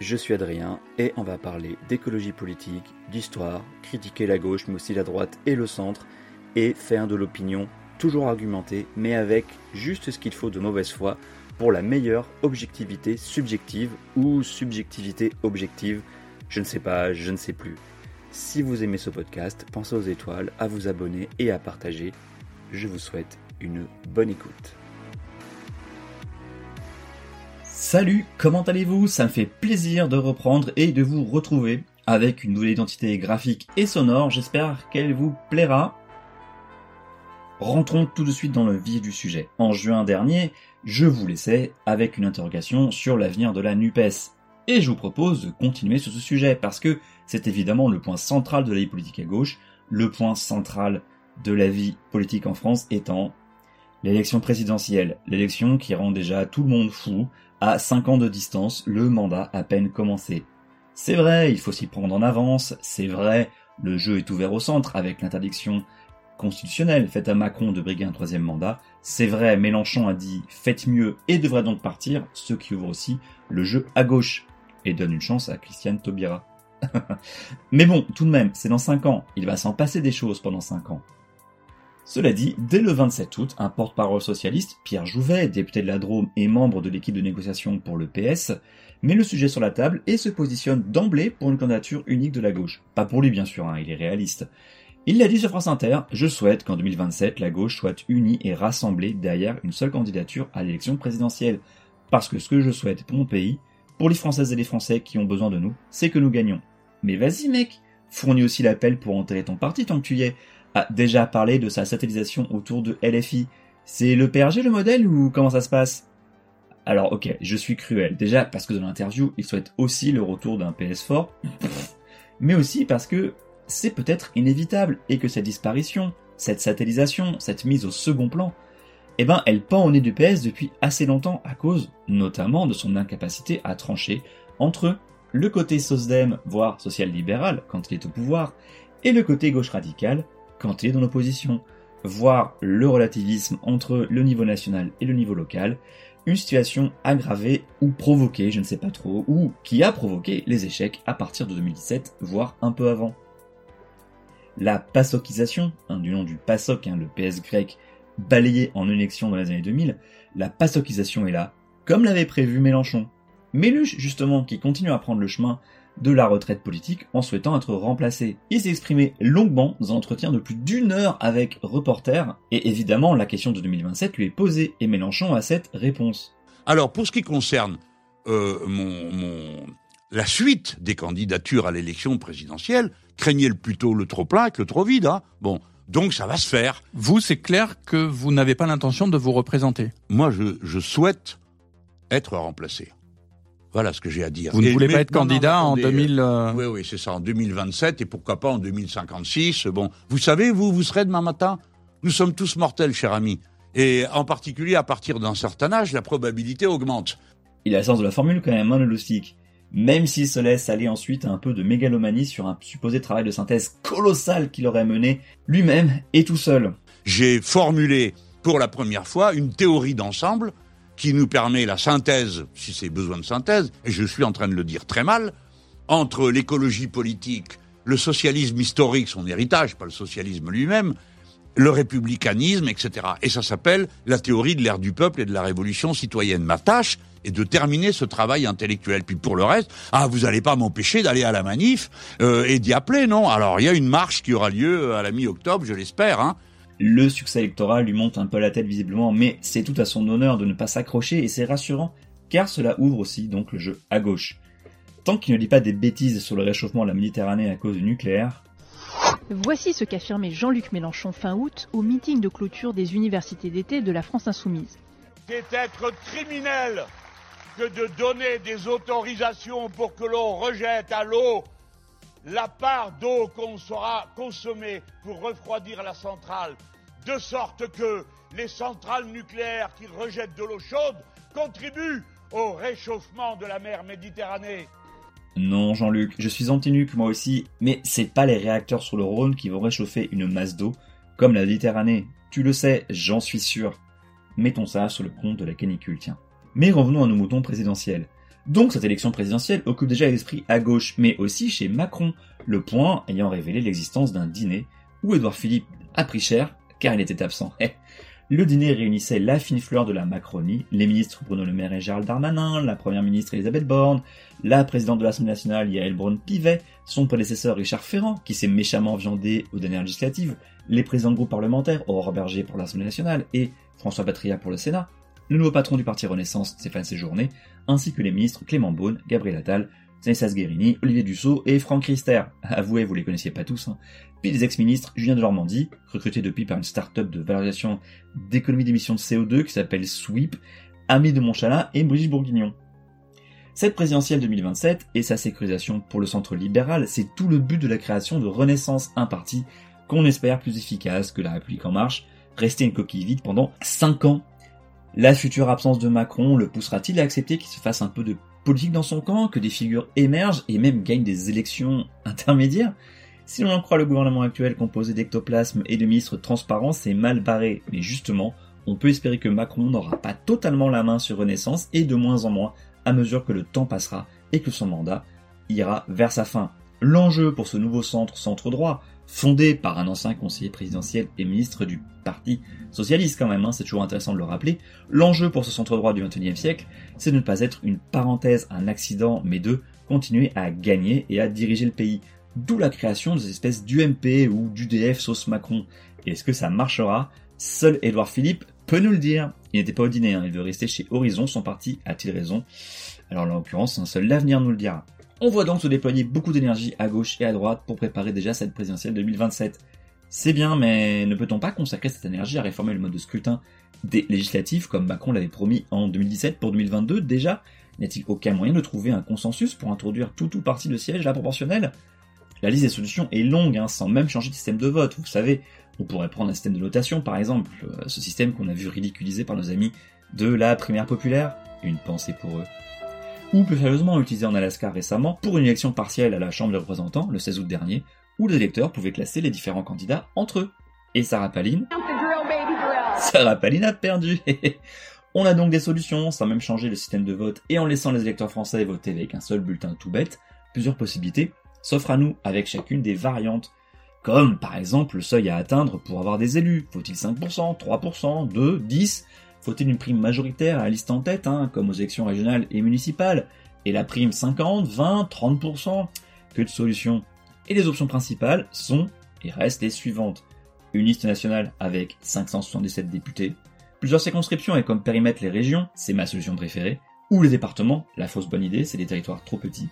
Je suis Adrien et on va parler d'écologie politique, d'histoire, critiquer la gauche mais aussi la droite et le centre et faire de l'opinion toujours argumentée mais avec juste ce qu'il faut de mauvaise foi pour la meilleure objectivité subjective ou subjectivité objective, je ne sais pas, je ne sais plus. Si vous aimez ce podcast, pensez aux étoiles, à vous abonner et à partager. Je vous souhaite une bonne écoute. Salut, comment allez-vous? Ça me fait plaisir de reprendre et de vous retrouver avec une nouvelle identité graphique et sonore. J'espère qu'elle vous plaira. Rentrons tout de suite dans le vif du sujet. En juin dernier, je vous laissais avec une interrogation sur l'avenir de la NUPES. Et je vous propose de continuer sur ce sujet parce que c'est évidemment le point central de la vie politique à gauche, le point central de la vie politique en France étant l'élection présidentielle, l'élection qui rend déjà tout le monde fou, à 5 ans de distance, le mandat à peine commencé. C'est vrai, il faut s'y prendre en avance, c'est vrai, le jeu est ouvert au centre avec l'interdiction constitutionnelle faite à Macron de briguer un troisième mandat, c'est vrai, Mélenchon a dit faites mieux et devrait donc partir, ce qui ouvre aussi le jeu à gauche et donne une chance à Christiane Taubira. Mais bon, tout de même, c'est dans 5 ans, il va s'en passer des choses pendant 5 ans. Cela dit, dès le 27 août, un porte-parole socialiste, Pierre Jouvet, député de la Drôme et membre de l'équipe de négociation pour le PS, met le sujet sur la table et se positionne d'emblée pour une candidature unique de la gauche. Pas pour lui bien sûr, hein, il est réaliste. Il l'a dit sur France Inter, je souhaite qu'en 2027 la gauche soit unie et rassemblée derrière une seule candidature à l'élection présidentielle. Parce que ce que je souhaite pour mon pays, pour les Françaises et les Français qui ont besoin de nous, c'est que nous gagnions. Mais vas-y mec, fournis aussi l'appel pour enterrer ton parti tant que tu y es a déjà parlé de sa satellisation autour de LFI. C'est le PRG le modèle ou comment ça se passe? Alors ok, je suis cruel. Déjà parce que dans l'interview, il souhaite aussi le retour d'un PS fort, mais aussi parce que c'est peut-être inévitable et que cette disparition, cette satellisation, cette mise au second plan, eh ben elle pend au nez du PS depuis assez longtemps à cause notamment de son incapacité à trancher entre le côté SOSDEM, voire social-libéral quand il est au pouvoir, et le côté gauche radical quand il est dans l'opposition, voir le relativisme entre le niveau national et le niveau local, une situation aggravée ou provoquée, je ne sais pas trop, ou qui a provoqué les échecs à partir de 2017, voire un peu avant. La PASOKisation, hein, du nom du PASOK, hein, le PS grec, balayé en élection dans les années 2000, la PASOKisation est là, comme l'avait prévu Mélenchon. Méluche, justement, qui continue à prendre le chemin de la retraite politique en souhaitant être remplacé. Il s'est exprimé longuement dans un entretien de plus d'une heure avec Reporter, et évidemment la question de 2027 lui est posée, et Mélenchon a cette réponse. Alors pour ce qui concerne euh, mon, la suite des candidatures à l'élection présidentielle, craignez plutôt le trop plein que le trop vide. Hein bon, donc ça va se faire. Vous, c'est clair que vous n'avez pas l'intention de vous représenter. Moi, je, je souhaite être remplacé. Voilà ce que j'ai à dire. Vous ne voulez pas être candidat en 2000 euh, Oui, oui, c'est ça, en 2027 et pourquoi pas en 2056. Bon, vous savez, vous, vous serez demain matin. Nous sommes tous mortels, cher ami. Et en particulier, à partir d'un certain âge, la probabilité augmente. Il a le sens de la formule quand même, hein, le Même s'il se laisse aller ensuite à un peu de mégalomanie sur un supposé travail de synthèse colossal qu'il aurait mené lui-même et tout seul. J'ai formulé pour la première fois une théorie d'ensemble qui nous permet la synthèse, si c'est besoin de synthèse, et je suis en train de le dire très mal, entre l'écologie politique, le socialisme historique, son héritage, pas le socialisme lui-même, le républicanisme, etc. Et ça s'appelle la théorie de l'ère du peuple et de la révolution citoyenne. Ma tâche est de terminer ce travail intellectuel. Puis pour le reste, ah, vous n'allez pas m'empêcher d'aller à la manif euh, et d'y appeler, non? Alors il y a une marche qui aura lieu à la mi-octobre, je l'espère, hein, le succès électoral lui monte un peu la tête visiblement, mais c'est tout à son honneur de ne pas s'accrocher et c'est rassurant, car cela ouvre aussi donc le jeu à gauche. Tant qu'il ne dit pas des bêtises sur le réchauffement de la Méditerranée à cause du nucléaire. Voici ce qu'affirmait Jean-Luc Mélenchon fin août au meeting de clôture des universités d'été de la France Insoumise. C'est être criminel que de donner des autorisations pour que l'on rejette à l'eau la part d'eau qu'on sera consommée pour refroidir la centrale, de sorte que les centrales nucléaires qui rejettent de l'eau chaude contribuent au réchauffement de la mer Méditerranée. Non, Jean-Luc, je suis anti-nuque moi aussi, mais c'est pas les réacteurs sur le Rhône qui vont réchauffer une masse d'eau, comme la Méditerranée. Tu le sais, j'en suis sûr. Mettons ça sur le compte de la canicule, tiens. Mais revenons à nos moutons présidentiels. Donc cette élection présidentielle occupe déjà l'esprit à gauche, mais aussi chez Macron, le point ayant révélé l'existence d'un dîner où Édouard Philippe a pris cher car il était absent. Eh, le dîner réunissait la fine fleur de la Macronie, les ministres Bruno Le Maire et Gérald Darmanin, la première ministre Elisabeth Borne, la présidente de l'Assemblée nationale Yael Braun-Pivet, son prédécesseur Richard Ferrand, qui s'est méchamment viandé aux dernières législatives, les présidents de groupe parlementaires Aurore Berger pour l'Assemblée nationale et François Patria pour le Sénat, le nouveau patron du parti Renaissance Stéphane Séjourné, ainsi que les ministres Clément Beaune, Gabriel Attal, Stanislas Guérini, Olivier Dussault et Franck Rister. Avouez, vous les connaissiez pas tous. Hein. Puis les ex-ministres Julien de Normandie, recruté depuis par une start-up de valorisation d'économie d'émissions de CO2 qui s'appelle SWEEP, Ami de Montchalin et Brigitte Bourguignon. Cette présidentielle 2027 et sa sécurisation pour le centre libéral, c'est tout le but de la création de Renaissance, un parti qu'on espère plus efficace que la République en marche, rester une coquille vide pendant 5 ans la future absence de Macron le poussera-t-il à accepter qu'il se fasse un peu de politique dans son camp, que des figures émergent et même gagnent des élections intermédiaires? Si l'on en croit le gouvernement actuel composé d'ectoplasme et de ministres transparents, c'est mal barré. Mais justement, on peut espérer que Macron n'aura pas totalement la main sur Renaissance et de moins en moins à mesure que le temps passera et que son mandat ira vers sa fin. L'enjeu pour ce nouveau centre centre-droit, fondé par un ancien conseiller présidentiel et ministre du Parti socialiste quand même, hein, c'est toujours intéressant de le rappeler, l'enjeu pour ce centre droit du XXIe siècle, c'est de ne pas être une parenthèse, un accident, mais de continuer à gagner et à diriger le pays. D'où la création de ces espèces d'UMP ou d'UDF sauce Macron. Est-ce que ça marchera? Seul Édouard Philippe peut nous le dire. Il n'était pas au dîner, hein, il veut rester chez Horizon, son parti a-t-il raison? Alors en l'occurrence, seul l'avenir nous le dira. On voit donc se déployer beaucoup d'énergie à gauche et à droite pour préparer déjà cette présidentielle 2027. C'est bien, mais ne peut-on pas consacrer cette énergie à réformer le mode de scrutin des législatives comme Macron l'avait promis en 2017 pour 2022 déjà N'y a-t-il aucun moyen de trouver un consensus pour introduire tout ou partie de siège à la proportionnelle La liste des solutions est longue, hein, sans même changer de système de vote. Vous savez, on pourrait prendre un système de notation par exemple, euh, ce système qu'on a vu ridiculisé par nos amis de la primaire populaire. Une pensée pour eux ou plus sérieusement utilisé en Alaska récemment pour une élection partielle à la Chambre des représentants le 16 août dernier, où les électeurs pouvaient classer les différents candidats entre eux. Et Sarah Palin Sarah Palin a perdu On a donc des solutions, sans même changer le système de vote et en laissant les électeurs français voter avec un seul bulletin tout bête, plusieurs possibilités s'offrent à nous avec chacune des variantes. Comme par exemple le seuil à atteindre pour avoir des élus. Faut-il 5%, 3%, 2, 10 faut-il une prime majoritaire à la liste en tête, hein, comme aux élections régionales et municipales? Et la prime 50, 20, 30% Que de solutions Et les options principales sont et restent les suivantes. Une liste nationale avec 577 députés, plusieurs circonscriptions et comme périmètre les régions, c'est ma solution préférée, ou les départements, la fausse bonne idée, c'est des territoires trop petits,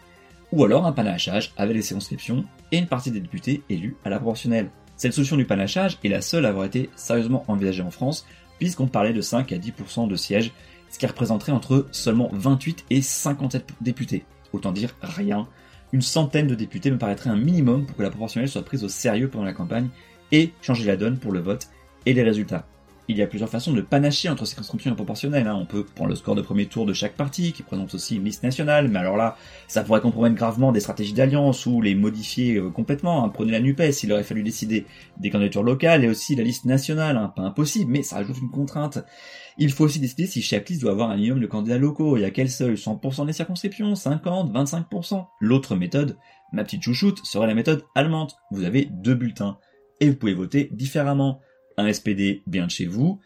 ou alors un panachage avec les circonscriptions et une partie des députés élus à la proportionnelle. Cette solution du panachage est la seule à avoir été sérieusement envisagée en France puisqu'on parlait de 5 à 10% de sièges, ce qui représenterait entre seulement 28 et 57 députés. Autant dire rien. Une centaine de députés me paraîtrait un minimum pour que la proportionnelle soit prise au sérieux pendant la campagne et changer la donne pour le vote et les résultats il y a plusieurs façons de panacher entre circonscriptions proportionnelles. Hein. On peut prendre le score de premier tour de chaque parti, qui présente aussi une liste nationale, mais alors là, ça pourrait compromettre gravement des stratégies d'alliance ou les modifier euh, complètement. Hein. Prenez la NUPES, il aurait fallu décider des candidatures locales et aussi la liste nationale. Hein. Pas impossible, mais ça rajoute une contrainte. Il faut aussi décider si chaque liste doit avoir un minimum de candidats locaux. Y a quel seuil 100% des circonscriptions 50 25% L'autre méthode, ma petite chouchoute, serait la méthode allemande. Vous avez deux bulletins. Et vous pouvez voter différemment un SPD bien de chez vous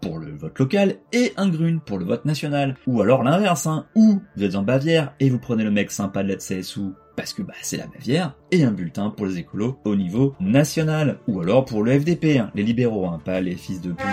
pour le vote local et un Grune pour le vote national. Ou alors l'inverse, hein, ou vous êtes en Bavière et vous prenez le mec sympa de la CSU parce que bah, c'est la Bavière, et un bulletin pour les écolos au niveau national. Ou alors pour le FDP, hein, les libéraux, hein, pas les fils de pute.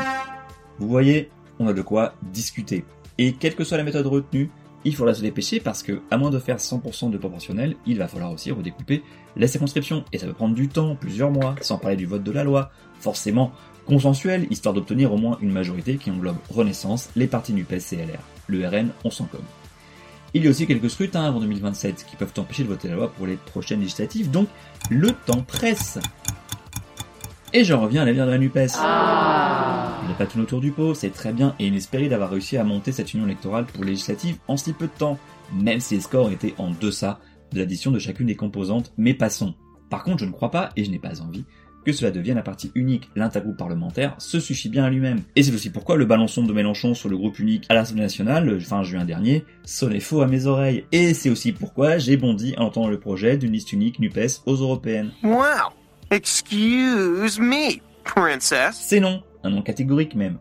Vous voyez, on a de quoi discuter. Et quelle que soit la méthode retenue, il faudra se dépêcher parce que, à moins de faire 100% de proportionnel, il va falloir aussi redécouper les circonscriptions, et ça peut prendre du temps, plusieurs mois, sans parler du vote de la loi, forcément consensuel, histoire d'obtenir au moins une majorité qui englobe Renaissance, les partis NUPES et LR. Le RN, on s'en comme. Il y a aussi quelques scrutins avant 2027 qui peuvent empêcher de voter la loi pour les prochaines législatives, donc le temps presse. Et j'en reviens à l'avenir de la NUPES. Il n'est pas tout autour du pot, c'est très bien et inespéré d'avoir réussi à monter cette union électorale pour législative en si peu de temps, même si les scores étaient en deçà de l'addition de chacune des composantes, mais passons. Par contre, je ne crois pas, et je n'ai pas envie, que cela devienne un parti unique. L'intergroupe parlementaire se suffit bien à lui-même. Et c'est aussi pourquoi le balançon de Mélenchon sur le groupe unique à l'Assemblée nationale, fin juin dernier, sonnait faux à mes oreilles. Et c'est aussi pourquoi j'ai bondi à entendre le projet d'une liste unique NUPES aux européennes. Wow! Excuse me, princess. C'est non, un nom catégorique même.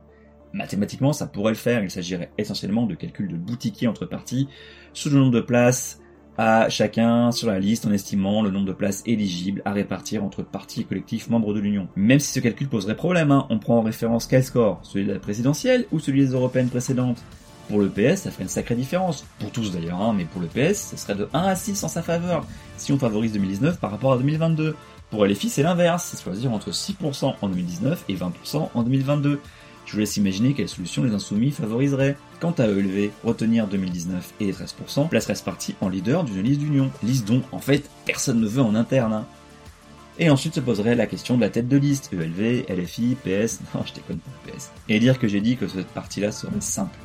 Mathématiquement, ça pourrait le faire, il s'agirait essentiellement de calculs de boutiquier entre partis, sous le nombre de places, à chacun sur la liste en estimant le nombre de places éligibles à répartir entre partis et collectifs membres de l'Union. Même si ce calcul poserait problème, hein, on prend en référence quel score? Celui de la présidentielle ou celui des européennes précédentes? Pour le PS, ça ferait une sacrée différence. Pour tous d'ailleurs, hein, mais pour le PS, ce serait de 1 à 6 en sa faveur, si on favorise 2019 par rapport à 2022. Pour LFI, c'est l'inverse, c'est choisir entre 6% en 2019 et 20% en 2022. Je vous laisse imaginer quelle solution les insoumis favoriseraient. Quant à ELV, retenir 2019 et 13% placerait ce parti en leader d'une liste d'union. Liste dont, en fait, personne ne veut en interne. Hein. Et ensuite se poserait la question de la tête de liste. ELV, LFI, PS, non je déconne pas PS. Et dire que j'ai dit que cette partie-là serait simple.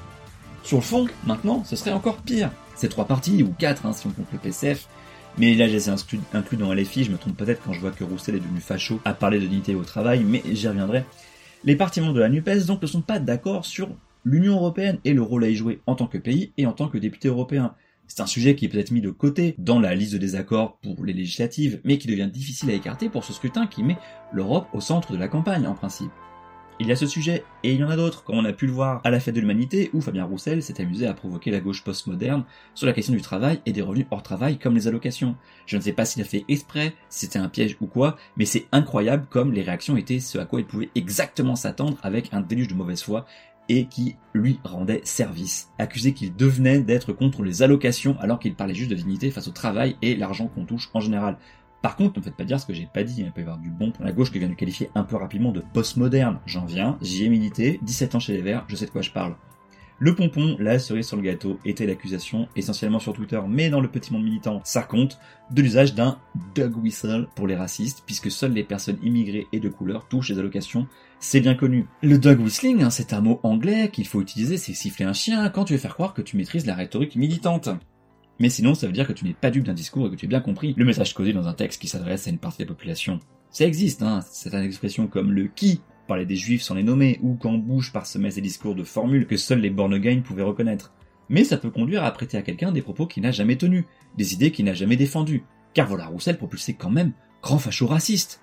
Sur le fond, maintenant, ce serait encore pire. Ces trois parties, ou quatre hein, si on compte le PCF, mais là, j'ai inclus, inclus dans LFI, je me trompe peut-être quand je vois que Roussel est devenu facho à parler de dignité au travail, mais j'y reviendrai. Les partis membres de la NUPES donc ne sont pas d'accord sur l'Union Européenne et le rôle à y jouer en tant que pays et en tant que député européen. C'est un sujet qui est peut-être mis de côté dans la liste de désaccords pour les législatives, mais qui devient difficile à écarter pour ce scrutin qui met l'Europe au centre de la campagne en principe. Il y a ce sujet, et il y en a d'autres, comme on a pu le voir à la fête de l'humanité, où Fabien Roussel s'est amusé à provoquer la gauche postmoderne sur la question du travail et des revenus hors travail comme les allocations. Je ne sais pas s'il a fait exprès, si c'était un piège ou quoi, mais c'est incroyable comme les réactions étaient ce à quoi il pouvait exactement s'attendre avec un déluge de mauvaise foi et qui lui rendait service. Accusé qu'il devenait d'être contre les allocations alors qu'il parlait juste de dignité face au travail et l'argent qu'on touche en général. Par contre, ne me faites pas dire ce que j'ai pas dit, il peut y avoir du bon pour la gauche qui vient de qualifier un peu rapidement de postmoderne. J'en viens, j'y ai milité, 17 ans chez les Verts, je sais de quoi je parle. Le pompon, la cerise sur le gâteau, était l'accusation, essentiellement sur Twitter, mais dans le petit monde militant, ça compte, de l'usage d'un dog whistle pour les racistes, puisque seules les personnes immigrées et de couleur touchent les allocations, c'est bien connu. Le dog whistling, hein, c'est un mot anglais qu'il faut utiliser, c'est siffler un chien quand tu veux faire croire que tu maîtrises la rhétorique militante. Mais sinon, ça veut dire que tu n'es pas dupe d'un discours et que tu as bien compris le message codé dans un texte qui s'adresse à une partie de la population. Ça existe, hein, une expression comme le qui parler des juifs sans les nommer, ou quand Bush parsemait ses discours de formules que seuls les born pouvaient reconnaître. Mais ça peut conduire à prêter à quelqu'un des propos qu'il n'a jamais tenus, des idées qu'il n'a jamais défendues. Car voilà Roussel propulsait quand même grand facho raciste.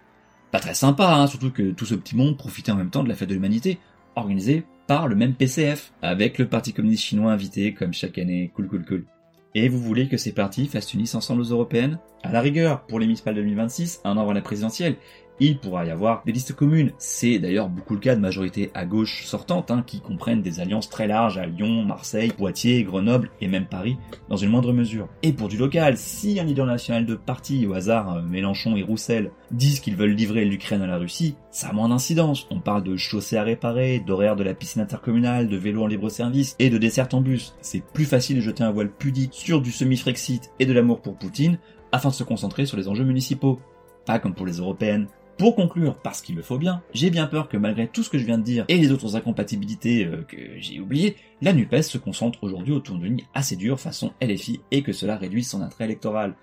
Pas très sympa, hein, surtout que tout ce petit monde profitait en même temps de la fête de l'humanité, organisée par le même PCF, avec le Parti communiste chinois invité comme chaque année, cool cool cool. Et vous voulez que ces partis fassent unissent ensemble aux européennes? À la rigueur, pour les municipales 2026, un an avant la présidentielle, il pourra y avoir des listes communes. C'est d'ailleurs beaucoup le cas de majorités à gauche sortantes, hein, qui comprennent des alliances très larges à Lyon, Marseille, Poitiers, Grenoble et même Paris, dans une moindre mesure. Et pour du local, si un leader national de parti, au hasard euh, Mélenchon et Roussel, disent qu'ils veulent livrer l'Ukraine à la Russie, ça a moins d'incidence. On parle de chaussées à réparer, d'horaires de la piscine intercommunale, de vélos en libre service et de desserts en bus. C'est plus facile de jeter un voile pudique sur du semi-Frexit et de l'amour pour Poutine, afin de se concentrer sur les enjeux municipaux. Pas comme pour les européennes, pour conclure, parce qu'il le faut bien, j'ai bien peur que malgré tout ce que je viens de dire et les autres incompatibilités euh, que j'ai oubliées, la NUPES se concentre aujourd'hui autour d'une ligne assez dure façon LFI et que cela réduise son attrait électoral.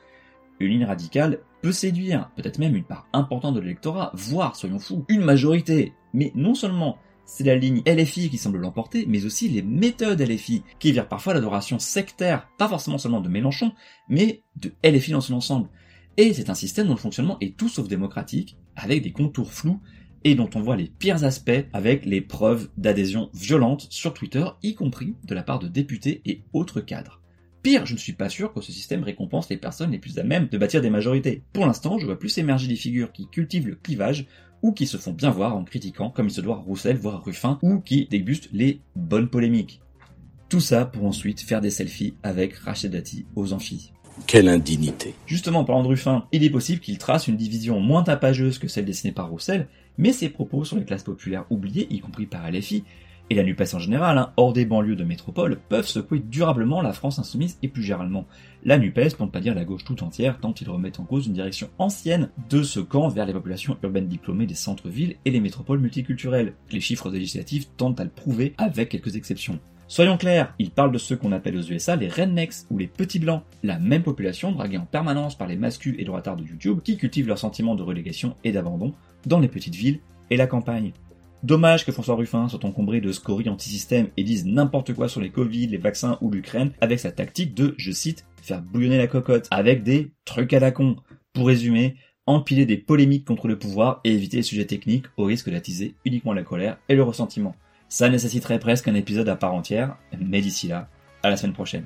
Une ligne radicale peut séduire, peut-être même une part importante de l'électorat, voire, soyons fous, une majorité. Mais non seulement c'est la ligne LFI qui semble l'emporter, mais aussi les méthodes LFI, qui virent parfois l'adoration sectaire, pas forcément seulement de Mélenchon, mais de LFI dans son ensemble. Et c'est un système dont le fonctionnement est tout sauf démocratique, avec des contours flous, et dont on voit les pires aspects avec les preuves d'adhésion violente sur Twitter, y compris de la part de députés et autres cadres. Pire, je ne suis pas sûr que ce système récompense les personnes les plus à même de bâtir des majorités. Pour l'instant, je vois plus émerger des figures qui cultivent le clivage ou qui se font bien voir en critiquant, comme il se doit Roussel, voire Ruffin, ou qui dégustent les bonnes polémiques. Tout ça pour ensuite faire des selfies avec Rachid Dati aux amphis. Quelle indignité. Justement, en parlant de Ruffin, il est possible qu'il trace une division moins tapageuse que celle dessinée par Roussel, mais ses propos sur les classes populaires oubliées, y compris par LFI, et la NUPES en général, hein, hors des banlieues de métropole, peuvent secouer durablement la France insoumise et plus généralement la NUPES, pour ne pas dire la gauche tout entière, tant ils remettent en cause une direction ancienne de ce camp vers les populations urbaines diplômées des centres-villes et les métropoles multiculturelles. Les chiffres législatifs tentent à le prouver avec quelques exceptions. Soyons clairs, ils parlent de ceux qu'on appelle aux USA les rednecks ou les petits blancs, la même population draguée en permanence par les masculins et droitards de YouTube qui cultivent leur sentiment de relégation et d'abandon dans les petites villes et la campagne. Dommage que François Ruffin soit encombré de scories anti-système et dise n'importe quoi sur les Covid, les vaccins ou l'Ukraine avec sa tactique de, je cite, faire bouillonner la cocotte avec des trucs à la con. Pour résumer, empiler des polémiques contre le pouvoir et éviter les sujets techniques au risque d'attiser uniquement la colère et le ressentiment. Ça nécessiterait presque un épisode à part entière, mais d'ici là, à la semaine prochaine.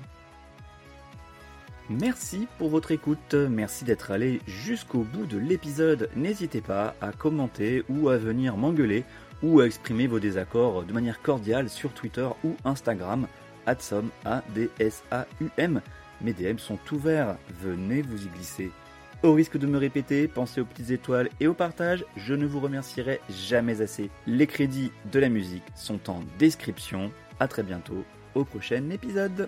Merci pour votre écoute, merci d'être allé jusqu'au bout de l'épisode. N'hésitez pas à commenter ou à venir m'engueuler ou à exprimer vos désaccords de manière cordiale sur Twitter ou Instagram, adsom, A-D-S-A-U-M. Mes DM sont ouverts, venez vous y glisser. Au risque de me répéter, pensez aux petites étoiles et au partage, je ne vous remercierai jamais assez. Les crédits de la musique sont en description. A très bientôt au prochain épisode.